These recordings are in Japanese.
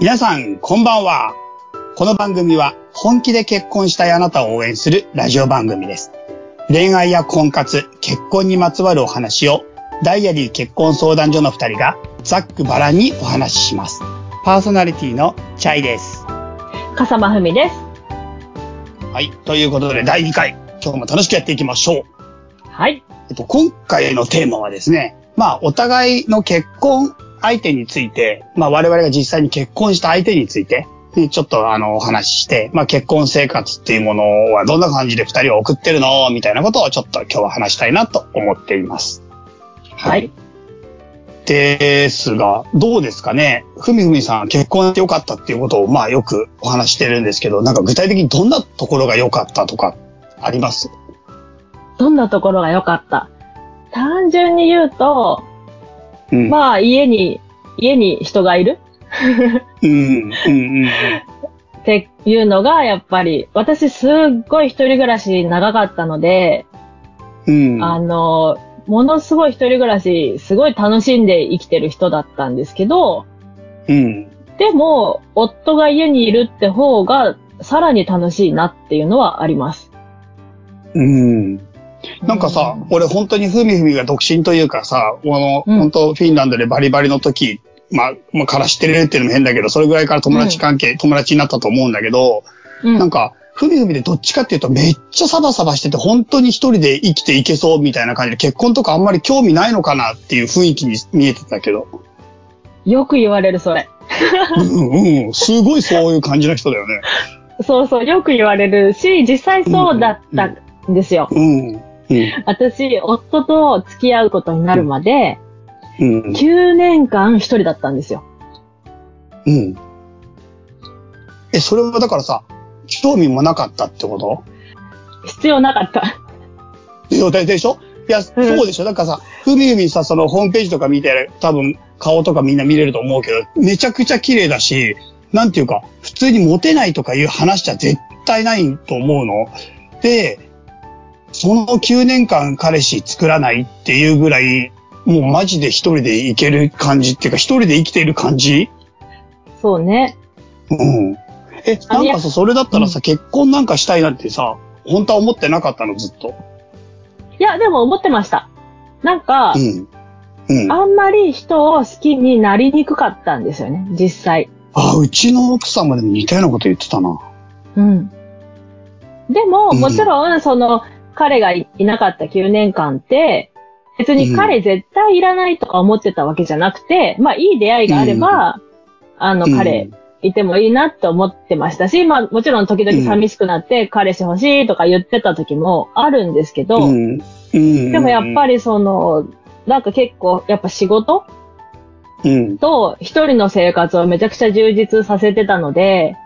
皆さん、こんばんは。この番組は、本気で結婚したいあなたを応援するラジオ番組です。恋愛や婚活、結婚にまつわるお話を、ダイアリー結婚相談所の二人が、ざっくばらんにお話しします。パーソナリティのチャイです。笠間文です。はい。ということで、第2回、今日も楽しくやっていきましょう。はい。えっと、今回のテーマはですね、まあ、お互いの結婚相手について、まあ、我々が実際に結婚した相手について、ねちょっとあの、お話しして、まあ、結婚生活っていうものはどんな感じで二人は送ってるの？みたいなことをちょっと今日は話したいなと思っています。はい。ですが、どうですかね？ふみふみさん、結婚してよかったっていうことを、まあ、よくお話してるんですけど、なんか具体的にどんなところが良かったとか、あります？どんなところが良かった？単純に言うと、うん。まあ家に、家に人がいる？っていうのがやっぱり、私すっごい一人暮らし長かったので、うん。あの、ものすごい一人暮らし、すごい楽しんで生きてる人だったんですけど、うん。でも、夫が家にいるって方が、さらに楽しいなっていうのはあります。うん。なんかさ、俺本当にふみふみが独身というかさ、あの、うん本当フィンランドでバリバリの時、まあ、まあ、から知ってるっていうのも変だけど、それぐらいから友達関係、友達になったと思うんだけど、うん、なんか、ふみふみでどっちかっていうとめっちゃサバサバしてて、本当に一人で生きていけそうみたいな感じで、結婚とかあんまり興味ないのかなっていう雰囲気に見えてたけど。よく言われる、それ。うんうん。すごいそういう感じの人だよね。そうそう、よく言われるし、実際そうだったんですよ。うん。うん。私、夫と付き合うことになるまで、うん。9年間一人だったんですよ。うん。え、それはだからさ、興味もなかったってこと？必要なかった。いや、でしょ？いや、そうでしょ？だからさ、ふみふみさ、そのホームページとか見て、多分顔とかみんな見れると思うけど、めちゃくちゃ綺麗だし、なんていうか、普通にモテないとかいう話じゃ絶対ないと思うの。で、その9年間彼氏作らないっていうぐらい、もうマジで一人でいける感じっていうか、一人で生きている感じ？そうね。うん。え、ないんかさ、それだったらさ、結婚なんかしたいなんてさ、本当は思ってなかったの、ずっと。いや、でも思ってました。なんか、うん。うん。あんまり人を好きになりにくかったんですよね、実際。あ、うちの奥さんもでも似たようなこと言ってたな。うん。でも、うんもちろん、その、彼がいいなかった9年間って、別に彼絶対いらないとか思ってたわけじゃなくて、まあ、いい出会いがあれば、あの、彼、いてもいいなって思ってましたし、まあ、もちろん時々寂しくなって、彼氏欲しいとか言ってた時もあるんですけど、うん。うん。でもやっぱり、りその、なんか結構、やっぱ仕事うん。と一人の生活をめちゃくちゃ充実させてたので、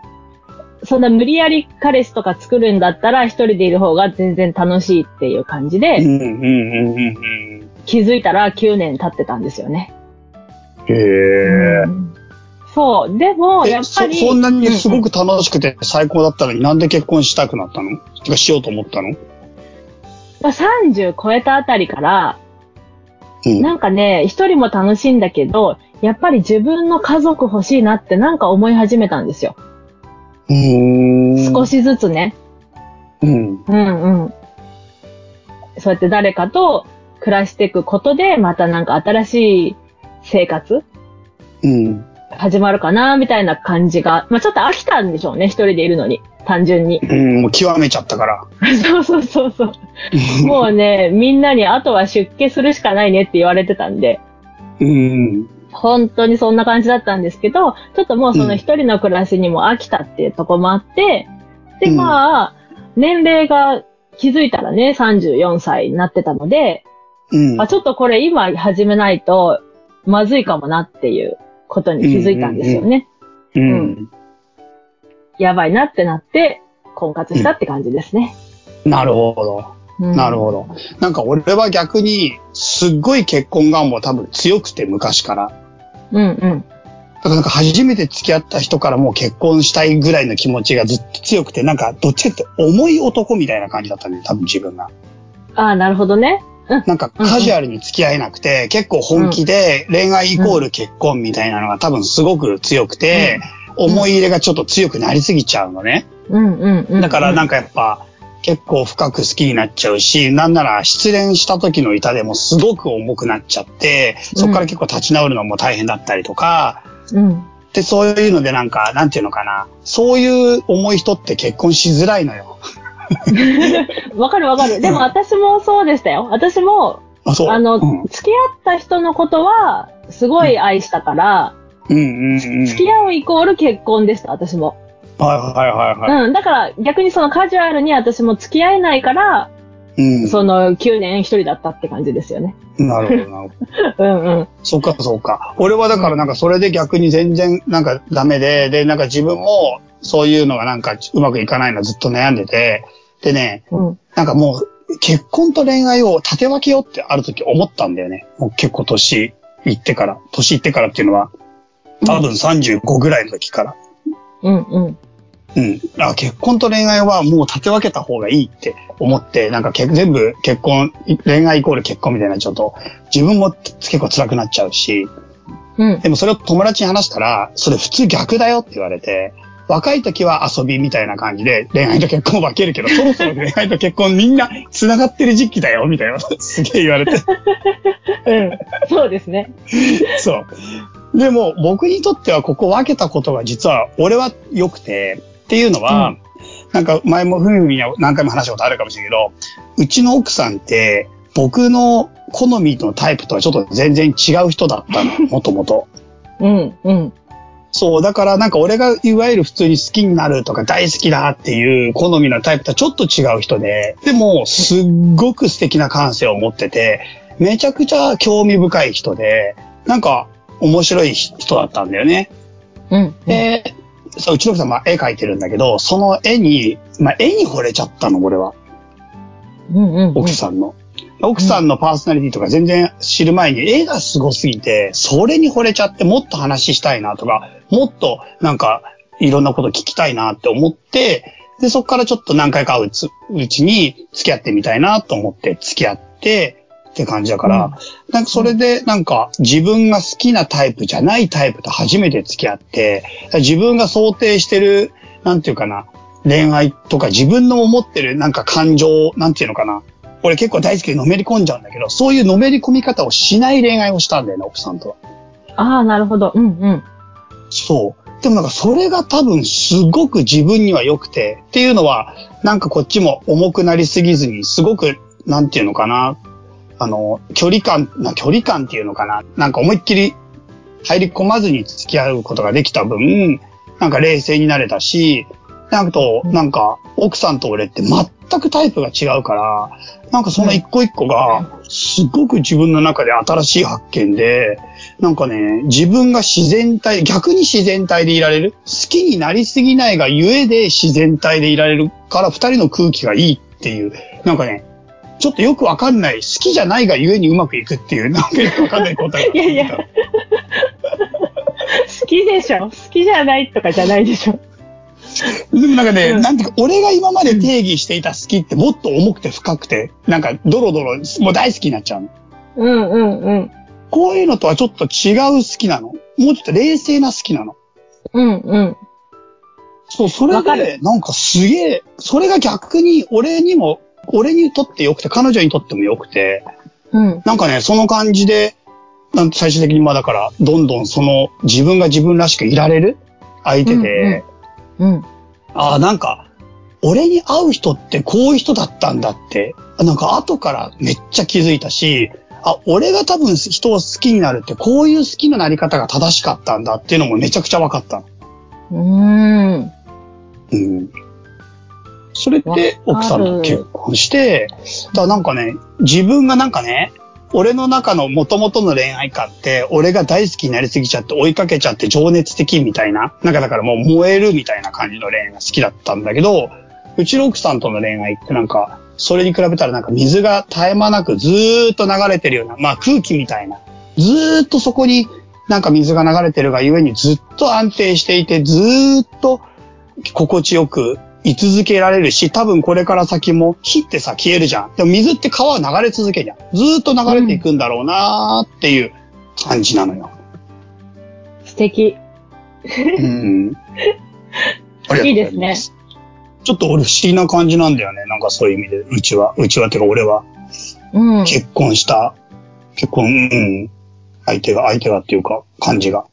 そんな無理やり彼氏とか作るんだったら一人でいる方が全然楽しいっていう感じで、うん、うん、うん、うん。気づいたら9年経ってたんですよね。へえ。うんそう。でも、やっぱり。そんなにすごうんく楽しくて最高だったのになんで結婚したくなったの？とかしようと思ったの？まあ30超えたあたりから、うん。なんかね、一人も楽しいんだけど、やっぱり自分の家族欲しいなってなんか思い始めたんですよ。少。しずつね。うん。うんうん。そうやって誰かと暮らしていくことで、またなんか新しい生活うん。始まるかな、みたいな感じが。まあちょっと飽きたんでしょうね、一人でいるのに。単純に。うん、もう極めちゃったから。そうそうそうそう。もうね、みんなにあとは出家するしかないねって言われてたんで、うん。本当にそんな感じだったんですけど、ちょっともうその一人の暮らしにも飽きたっていうとこもあって、で、うんまあ、年齢が気づいたらね、34歳になってたので、うん。あ、ちょっとこれ今始めないとまずいかもなっていうことに気づいたんですよね。うん。やばいなってなって、婚活したって感じですね。なるほど。うんなるほど。なんか俺は逆に、すっごい結婚願望多分強くて昔から。うんうん。だからなんか初めて付き合った人からもう結婚したいぐらいの気持ちがずっと強くて、なんかどっちかって重い男みたいな感じだったね、多分自分が。ああ、なるほどね。なんかカジュアルに付き合えなくて、結構本気で恋愛イコール結婚みたいなのが多分すごく強くて、思い入れがちょっと強くなりすぎちゃうのね。うんうんうん。だからなんかやっぱ、結構深く好きになっちゃうし、なんなら失恋した時の痛でもすごく重くなっちゃって、そこから結構立ち直るのも大変だったりとか、うん。で、そういうのでなんか、なんていうのかな。そういう重い人って結婚しづらいのよ。わかるわかる。でも私もそうでしたよ。私も、あ、そう。あの、うん、付き合った人のことは、すごい愛したから、うんうんうん。付き合うイコール結婚でした、私も。はいはいはいはい。うん。だから逆にそのカジュアルに私も付き合えないから、うん。その9年一人だったって感じですよね。なるほどなるほど。うんうん。そうかそうか。俺はだからなんかそれで逆に全然なんかダメで、で、なんか自分もそういうのがなんかうまくいかないのずっと悩んでて、でね、うん。なんかもう結婚と恋愛を立て分けようってある時思ったんだよね。もう結構年いってから、年いってからっていうのは、多分35ぐらいの時から。うんうん。うん。あ、結婚と恋愛はもう立て分けた方がいいって思って、なんかけ全部結婚、恋愛イコール結婚みたいになっちゃうと、自分も結構辛くなっちゃうし、うん。でもそれを友達に話したら、それ普通逆だよって言われて、若い時は遊びみたいな感じで恋愛と結婚を分けるけど、そろそろ恋愛と結婚みんな繋がってる時期だよみたいな、すげえ言われて。うん。そうですね。そう。でも僕にとってはここ分けたことが実は俺は良くて、っていうのは、うんなんか前もふみふみには何回も話したことあるかもしれないけど、うちの奥さんって僕の好みのタイプとはちょっと全然違う人だったの、もともと。うんうん。そう、だからなんか俺がいわゆる普通に好きになるとか大好きだっていう好みのタイプとはちょっと違う人で、でもすっごく素敵な感性を持ってて、めちゃくちゃ興味深い人で、なんか面白い人だったんだよね。うん。で、そう、うちの奥さんは絵描いてるんだけど、その絵に、まあ絵に惚れちゃったの、俺は。うんうん。奥さんの。奥さんのパーソナリティとか全然知る前に絵がすごすぎて、それに惚れちゃってもっと話したいなとか、もっとなんかいろんなこと聞きたいなって思って、で、そこからちょっと何回か会うつうちに付き合ってみたいなと思って付き合ってって感じだから、うんなんかそれでなんか自分が好きなタイプじゃないタイプと初めて付き合って、自分が想定してる、なんていうかな、恋愛とか自分の思ってるなんか感情、なんていうのかな。俺結構大好きでのめり込んじゃうんだけど、そういうのめり込み方をしない恋愛をしたんだよね、奥さんとは。ああ、なるほど。うんうん。そう。でもなんかそれが多分すごく自分には良くて、っていうのは、なんかこっちも重くなりすぎずに、すごく、なんていうのかな、あの、距離感、な距離感っていうのかな、なんか思いっきり入り込まずに付き合うことができた分、なんか冷静になれたし、なんかと、なんか、奥さんと俺って全くタイプが違うから、なんかその一個一個が、すごく自分の中で新しい発見で、なんかね、自分が自然体、逆に自然体でいられる？好きになりすぎないがゆえで自然体でいられるから、二人の空気がいいっていう、なんかね、ちょっとよくわかんない、好きじゃないがゆえにうまくいくっていう、なんかよくわかんない答えが。いやいや好きでしょ好きじゃないとかじゃないでしょでもなんかね、うんなんていうか、俺が今まで定義していた好きってもっと重くて深くて、なんかドロドロ、もう大好きになっちゃうの。うんうんうん。こういうのとはちょっと違う好きなの？もうちょっと冷静な好きなの？うんうん。そう、それで、なんかすげえ、それが逆に俺にも、俺にとって良くて、彼女にとっても良くて、うん。なんかね、その感じで、なん最終的にまあだから、どんどんその自分が自分らしくいられる相手で、うん。ああ、なんか、俺に会う人ってこういう人だったんだって、なんか後からめっちゃ気づいたし、あ、俺が多分人を好きになるってこういう好きのなり方が正しかったんだっていうのもめちゃくちゃ分かったの。うーん。うん。それで奥さんと結婚して、だからなんかね、自分がなんかね、俺の中の元々の恋愛観って、俺が大好きになりすぎちゃって追いかけちゃって情熱的みたいな、なんかだからもう燃えるみたいな感じの恋愛が好きだったんだけど、うちの奥さんとの恋愛ってなんか、それに比べたらなんか水が絶え間なくずーっと流れてるような、まあ空気みたいな。ずーっとそこになんか水が流れてるがゆえにずっと安定していて、ずーっと心地よく居続けられるし、多分これから先も火ってさ消えるじゃん。でも水って川は流れ続けるじゃん。ずーっと流れていくんだろうなーっていう感じなのよ。素敵。うん。ありがとうござい。いいですねちょっと俺不思議な感じなんだよね。なんかそういう意味で。うちは。うちはってか俺は。うん。結婚した、結婚、うん。相手が、相手がっていうか、感じが。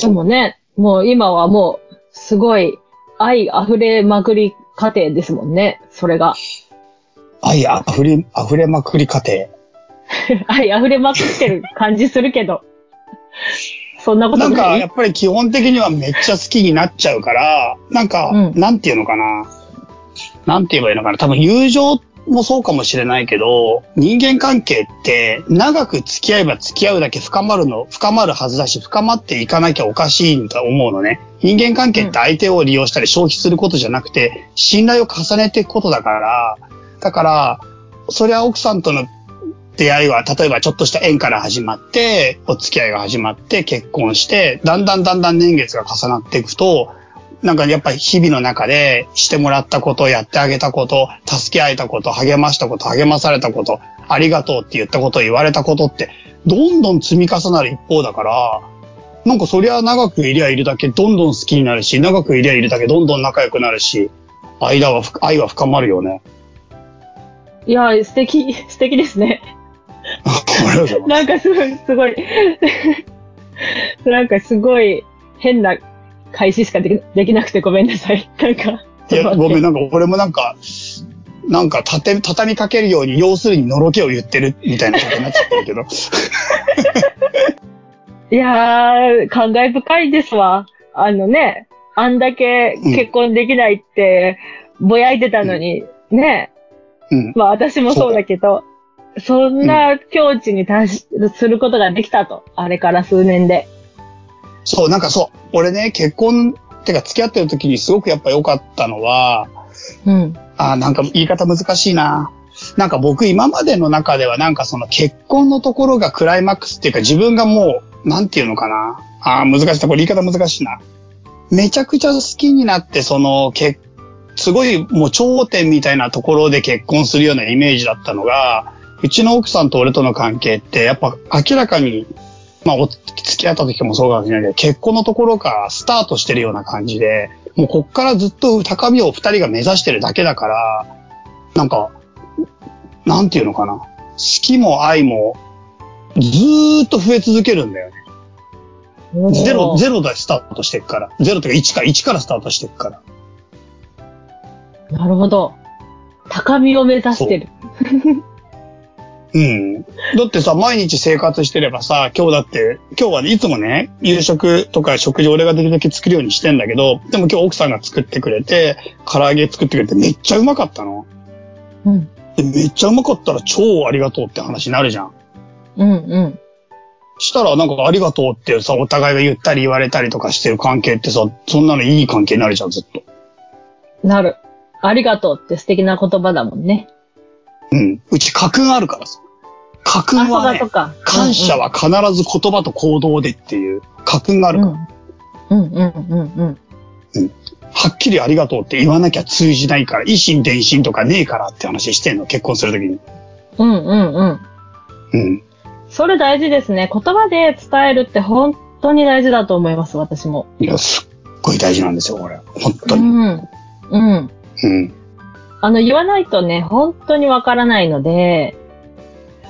でもね、もう今はもう、すごい、愛溢れまくり家庭ですもんね。それが。愛あふれ、溢れまくり家庭。愛溢れまくってる感じするけど。そんなことなんか、ない。やっぱり基本的にはめっちゃ好きになっちゃうから、なんか、うんなんていうのかな。なんて言えばいいのかな。多分友情もそうかもしれないけど、人間関係って長く付き合えば付き合うだけ深まるの、深まるはずだし、深まっていかなきゃおかしいんだと思うのね。人間関係って相手を利用したり消費することじゃなくて、信頼を重ねていくことだから、だから、そりゃ奥さんとの出会いは、例えばちょっとした縁から始まって、お付き合いが始まって、結婚して、だんだんだんだん年月が重なっていくと、なんかやっぱり日々の中でしてもらったこと、やってあげたこと、助け合えたこと、励ましたこと、励まされたこと、ありがとうって言ったこと、言われたことって、どんどん積み重なる一方だから、なんかそりゃ長くいりゃいるだけどんどん好きになるし、長くいりゃいるだけどんどん仲良くなるし、間はふ、愛は深まるよね。いや、素敵、素敵ですね。なんかすごい、すごい、なんかすごい変な開始しかできできなくてごめんなさい。なんか。いや、ごめん、ん。なんか俺もなんか、なんか畳みかけるように、要するにのろけを言ってるみたいなことになっちゃってるけど。いやー、感慨深いですわ。あのね、あんだけ結婚できないって、ぼやいてたのに、ね、うん。まあ私もそうだけど、そんな境地に達しすることができたと。あれから数年で。そう、なんかそう、俺ね、結婚、ってか付き合ってる時にすごくやっぱ良かったのは、うん。あーなんか言い方難しいな。なんか僕今までの中ではなんかその結婚のところがクライマックスっていうか自分がもう、なんていうのかな。ああ、難しいな。これ言い方難しいな。めちゃくちゃ好きになって、その、けすごいもう頂点みたいなところで結婚するようなイメージだったのが、うちの奥さんと俺との関係って、やっぱ明らかに、まあ、お付き合った時もそうかもしれないけど、結婚のところからスタートしてるような感じで、もうこっからずっと高みを二人が目指してるだけだから、なんか、なんていうのかな。好きも愛も、ずーっと増え続けるんだよね。ゼロ、ゼロでスタートしてるから。ゼロというか1から、1からスタートしてるから。なるほど。高みを目指してる。うん。だってさ、毎日生活してればさ、今日だって、今日はね、いつもね、夕食とか食事俺ができるだけ作るようにしてんだけど、でも今日奥さんが作ってくれて、唐揚げ作ってくれてめっちゃうまかったの。うん。でめっちゃうまかったら超ありがとうって話になるじゃん。うんうん。したらなんかありがとうってさ、お互いが言ったり言われたりとかしてる関係ってさ、そんなのいい関係になるじゃん、ずっと。なる。ありがとうって素敵な言葉だもんね。うん。うち家訓あるからさ。家訓はね。感謝は必ず言葉と行動でっていう家訓があるから。うん。うんうんうんうん。はっきりありがとうって言わなきゃ通じないから、維心伝心とかねえからって話してんの、結婚するときに。うんうんうん。うん。それ大事ですね。言葉で伝えるって本当に大事だと思います、私も。いや、すっごい大事なんですよ、これ。本当に。うん。うん。うん。あの、言わないとね、本当にわからないので、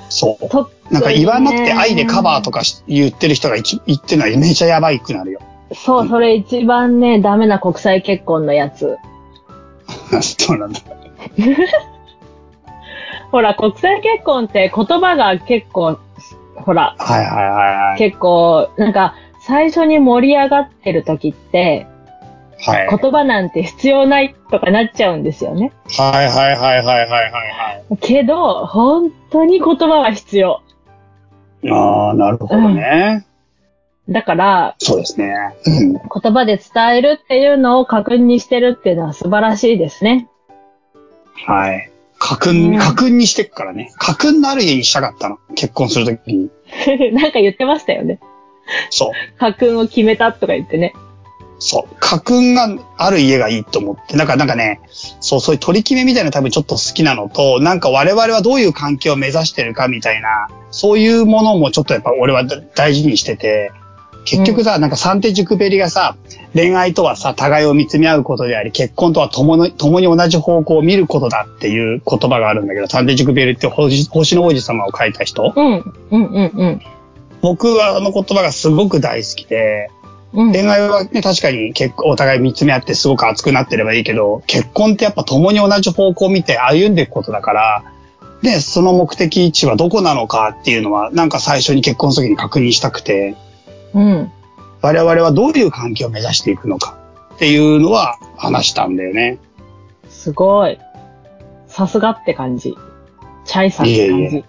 そう。となんか言わなくて愛でカバーとかし言ってる人が一言ってるのはめちゃやばいくなるよ。そう、それ一番ね、ダメな国際結婚のやつ。そうなんだ。ほら、国際結婚って言葉が結構、ほら、はいはいはいはい。結構、なんか、最初に盛り上がってる時って、はい。言葉なんて必要ないとかなっちゃうんですよね。はいはいはいはいはいはいはい。けど、本当に言葉は必要。ああ、なるほどね。だから、そうですね。うん。言葉で伝えるっていうのを確認してるっていうのは素晴らしいですね。はい。家う訓、ん家訓にしてっからね。家訓のある家にしたかったの。結婚するときに。なんか言ってましたよね。そう。家訓を決めたとか言ってね。そう。家訓がある家がいいと思って。なんか、なんかね、そう、そういう取り決めみたいなの多分ちょっと好きなのと、なんか我々はどういう関係を目指してるかみたいな、そういうものもちょっとやっぱ俺は大事にしてて、結局さ、なんかサンテ・ジュクペリがさ、恋愛とはさ、互いを見つめ合うことであり、結婚とは共に共に同じ方向を見ることだっていう言葉があるんだけど、サンテ・ジュクペリって星星の王子様を書いた人？うん。うんうんうん。僕はあの言葉がすごく大好きで、うん。恋愛はね、確かに結構お互い見つめ合ってすごく熱くなってればいいけど、結婚ってやっぱ共に同じ方向を見て歩んでいくことだから、で、その目的地はどこなのかっていうのは、なんか最初に結婚する時に確認したくて、うん。我々はどういう関係を目指していくのかっていうのは話したんだよね。すごい。さすがって感じ。チャイさんって感じ。いえい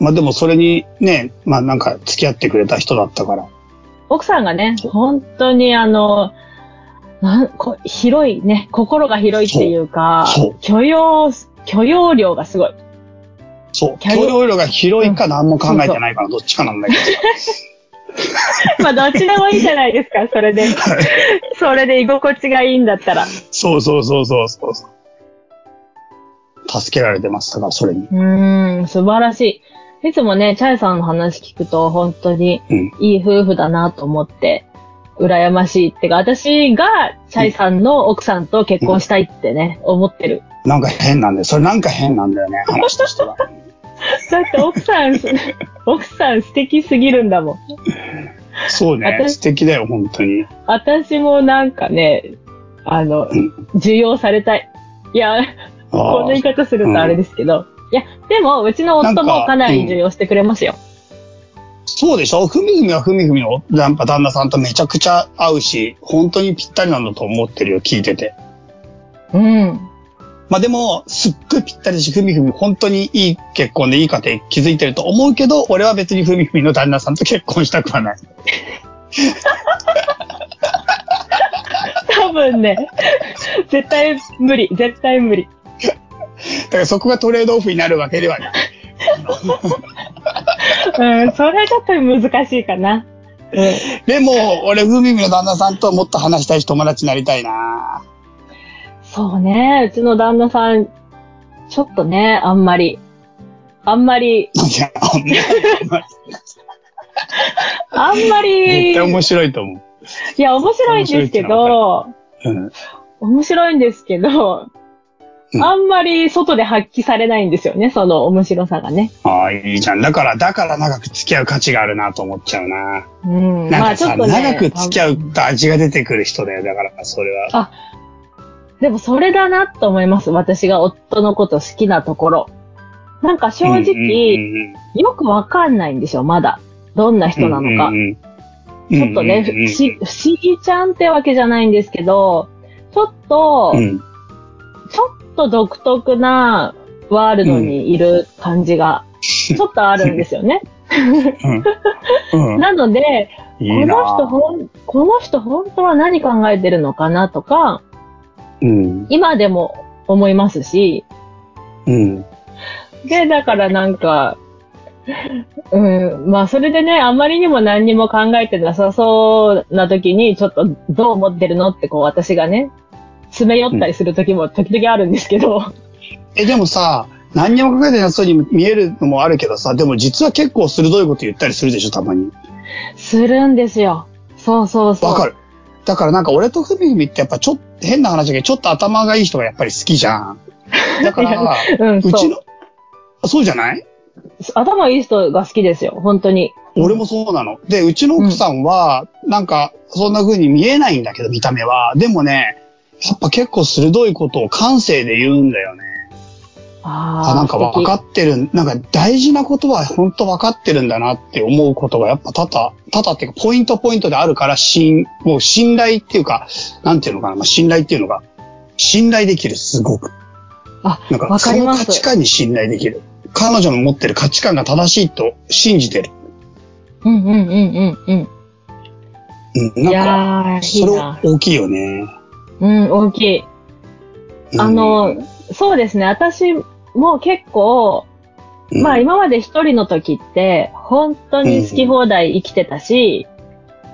まあでもそれにね、まあなんか付き合ってくれた人だったから。奥さんがね、本当にあの、なんこ広いね、心が広いっていうかそう許容、許容量がすごい。そう。許容量が広いか何も考えてないかな、どっちかなんだけど。まあ、どっちでもいいじゃないですか、それで。それで居心地がいいんだったら。そうそうそうそうそう。助けられてます。だからそれに。うーん、素晴らしい。いつもね、チャイさんの話聞くと、本当にうん。いい夫婦だなと思って、羨ましいってか、私がチャイさんの奥さんと結婚したいってね、思ってる。なんか変なんだよ。それなんか変なんだよね。話としては。だって奥さん、奥さん素敵すぎるんだもん。そうね。私素敵だよ、本当に。私もなんかね、あのうん、受容されたい。いや、こんな言い方するとあれですけど。いや、でも、うちの夫もかなり受容してくれますよ。そうでしょ？ふみふみはふみふみの旦那さんとめちゃくちゃ合うし、本当にぴったりなんだと思ってるよ、聞いてて。うん。まあでも、すっごいぴったりだし、ふみふみ本当にいい結婚でいい家庭築いてると思うけど、俺は別にふみふみの旦那さんと結婚したくはない。多分ね、絶対無理、絶対無理。だからそこがトレードオフになるわけではない。うん、それちょっと難しいかな。うん。でも、俺、ふみふみの旦那さんともっと話したいし友達になりたいなそうね、うちの旦那さん、ちょっとね、あんまり、あんまり、いや、あんまりあんま絶り、対面白いと思う。いや、面白いんですけど、うん。面白いんですけど、うんあんまり外で発揮されないんですよね、その面白さがね。ああ、いいじゃん。だから、だから長く付き合う価値があるなと思っちゃうな。うん。なんかさ、ね長く付き合うと味が出てくる人だよ。だから、それは。でもそれだなと思います。私が夫のこと好きなところ。なんか正うんうん直、うんよくわかんないんですよ、まだ。どんな人なのか。うんうんうんちょっとね、不うんうんうん思不思議ちゃんってわけじゃないんですけど、ちょっと、うんちょっと独特なワールドにいる感じが、ちょっとあるんですよね。なので、いいなこの人ほん、この人本当は何考えてるのかなとか、うん。今でも思いますし、うん。で、だからなんか、うん、まあそれでね、あまりにも何にも考えてなさそうな時に、ちょっとどう思ってるのってこう私がね、詰め寄ったりする時も時々あるんですけど、え、でもさ、何にも考えてなそうに見えるのもあるけどさ、でも実は結構鋭いこと言ったりするでしょ、たまに。するんですよ。そうそうそう。わかる。だからなんか俺とふみふみってやっぱちょっと変な話だけど、ちょっと頭がいい人がやっぱり好きじゃん。だから、うん、うちの、そうじゃない？頭いい人が好きですよ、本当に。俺もそうなの。で、うちの奥さんは、なんか、そんな風に見えないんだけど、見た目は。でもね、やっぱ結構鋭いことを感性で言うんだよね。ああ、なんか分かってる、なんか大事なことは本当分かってるんだなって思うことがやっぱ多々、多々っていうかポイントポイントであるから、信、もう信頼っていうか、なんていうのかな、まあ、信頼っていうのが、信頼できる、すごく。あ、なんか、その価値観に信頼できる。彼女の持ってる価値観が正しいと信じてる。うんうんうんうんうん。うん、いなんか、それ。大きいよね。うん、大きい。うん。あの、そうですね、私も結構、うん。まあ今まで一人の時って、本当に好き放題生きてたし、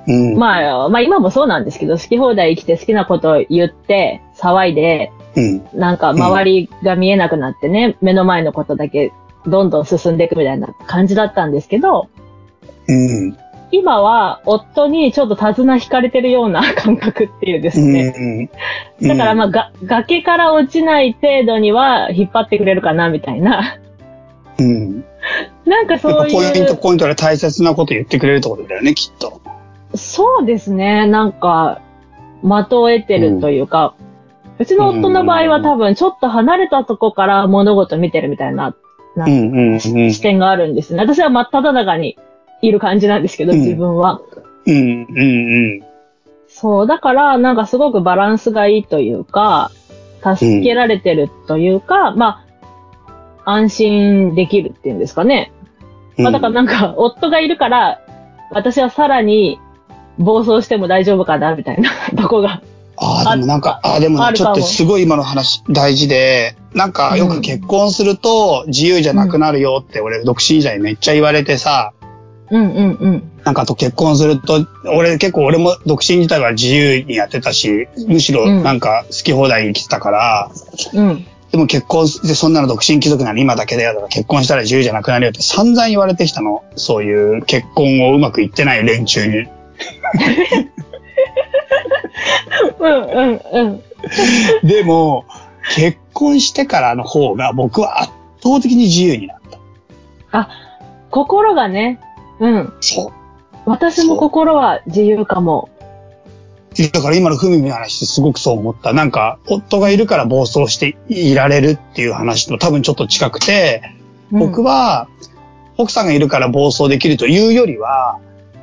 うん、まあ、まあ今もそうなんですけど、好き放題生きて好きなことを言って、騒いで、うん、なんか周りが見えなくなってね、目の前のことだけどんどん進んでいくみたいな感じだったんですけど、うん、今は夫にちょっと手綱引かれてるような感覚っていうですね。うん。だからまあが、崖から落ちない程度には引っ張ってくれるかなみたいな。うん。なんかそういポイントう、ポイントで大切なこと言ってくれるってことだよね、きっと。そうですね。なんか、的を得てるというか、うちの夫の場合は多分ちょっと離れたとこから物事見てるみたいなうんうんうん。視点があるんですね。私は真っ只中にいる感じなんですけど、うん自分は。うんうんうん。そう、だから、なんかすごくバランスがいいというか、助けられてるというか、まあ、安心できるっていうんですかね。まあ、だからなんか、夫がいるから、私はさらに暴走しても大丈夫かな、みたいな とこが。ああ、でもなんか、ああ、でもちょっとすごい今の話大事で、なんかよく結婚すると自由じゃなくなるよって俺独身時代めっちゃ言われてさ、うんうんうん。なんかあと結婚すると、俺結構俺も独身自体は自由にやってたし、むしろなんか好き放題に生きてたから、うん。でも結婚してそんなの独身貴族なら今だけだよとか結婚したら自由じゃなくなるよって散々言われてきたの。そういう結婚をうまくいってない連中に。うんうんうん。でも、結婚してからの方が僕は圧倒的に自由になった。心がね、うん。そう。私も心は自由かも。だから今のふみみの話すごくそう思った。なんか、夫がいるから暴走していられるっていう話と多分ちょっと近くて、僕は、は、奥さんがいるから暴走できるというよりは、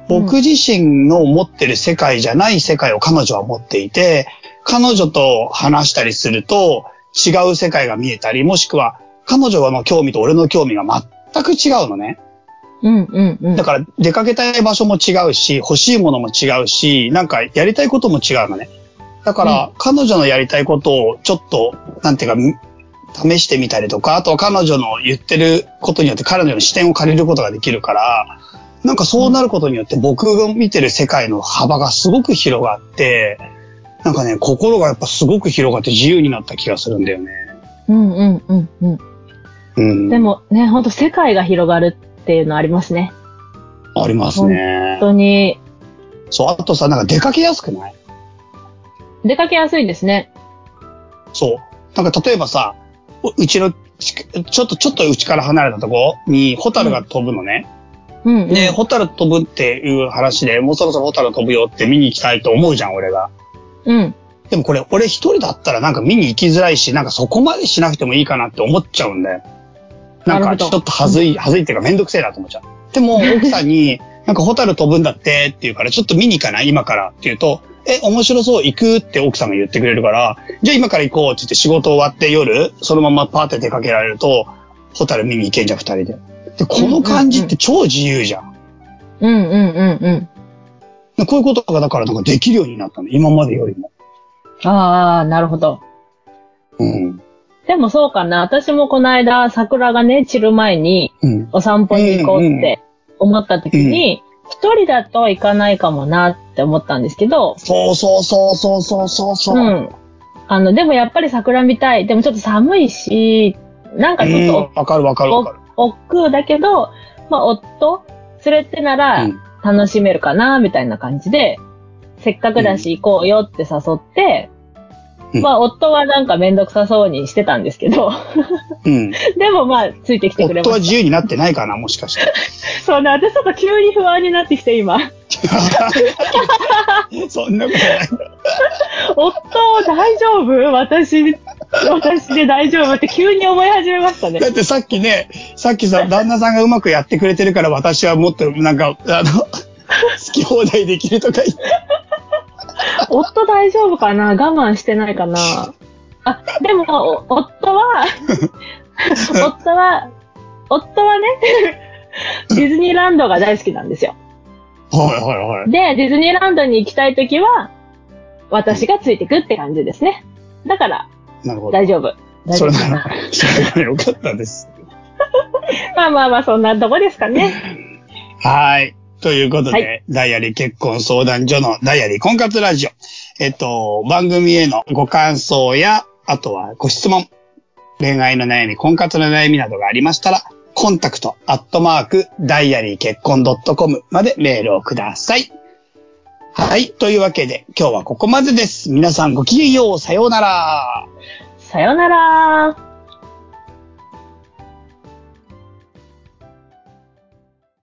僕自身の持ってる世界じゃない世界を彼女は持っていて、彼女と話したりすると違う世界が見えたり、もしくは彼女の興味と俺の興味が全く違うのね。うんうんうん。だから出かけたい場所も違うし、欲しいものも違うし、なんかやりたいことも違うのね。だから、彼女のやりたいことをちょっと、なんていうか、試してみたりとか、あとは彼女の言ってることによって彼女の視点を借りることができるから、なんかそうなることによって僕が見てる世界の幅がすごく広がって、なんかね、心がやっぱすごく広がって自由になった気がするんだよね。うんうんうんうん。うん。でもね、ほんと世界が広がるっていうのありますね。ありますね本。当に、そう、あとさ、なんか出かけやすくない？出かけやすいですね。そう。なんか例えばさ、ううちのち、ちょっと、ちょっとうちから離れたとこに、ホタルが飛ぶのね。うん、うん。で、ホタル飛ぶっていう話で、もうそろそろホタル飛ぶよって見に行きたいと思うじゃん、俺が。うん。でもこれ、俺一人だったらなんか見に行きづらいし、なんかそこまでしなくてもいいかなって思っちゃうんだよ。なんかちょっとはずい、はずいっていうかめんどくせえなと思っちゃう。でも、奥さんに、なんかホタル飛ぶんだってって言うから、ちょっと見に行かない今からって言うと、え、面白そう行くって奥さんが言ってくれるから、じゃあ今から行こうって言って仕事終わって夜、そのままパーって出かけられると、ホタル見に行けんじゃん、二人で。で、この感じって超自由じゃん。うんうんうんうん。でこういうことがだからなんかできるようになったの。今までよりも。ああ、なるほど。うん。でもそうかな。私もこの間、桜がね、散る前にうん。お散歩に行こうって思った時に、一人だと行かないかもなって思ったんですけど、そうそうそうそうそうそうそう。うん。あの、でもやっぱり桜見たい。でもちょっと寒いし、なんかちょっうんとわかるわかるわかる。お、億劫だけど、まあ、夫連れてならうん楽しめるかな、みたいな感じで、せっかくだし行こうよって誘って、うんまあ、夫はなんかめんどくさそうにしてたんですけど、うん。でもまあ、ついてきてくれ夫はまし自由になってないかな、もしかして。た。そうね、私ちょっと急に不安になってきて今。そんなことない。夫、大丈夫？私、私で大丈夫？って急に思い始めましたねだ。ってさっきね、さっきさ、旦那さんがうまくやってくれてるから私はもっとなんか、あの、好き放題できるとか言って。夫大丈夫かな？我慢してないかな？あ、でも、お夫は、夫は、夫はね、ディズニーランドが大好きなんですよ。はいはいはい。で、ディズニーランドに行きたいときは、私がついてくって感じですね。だから、なるほど。大丈夫。大丈夫かそれならな。、それならよかったです。まあまあまあ、そんなとこですかね。はい。ということで、はい、ダイアリー結婚相談所のダイアリー婚活ラジオ。えっと、番組へのご感想や、あとはご質問、恋愛の悩み、婚活の悩みなどがありましたら、コンタクト、アットマーク、ダイアリー結婚 .com までメールをください。はい。というわけで、今日はここまでです。皆さんごきげんよう。さようなら。さようなら。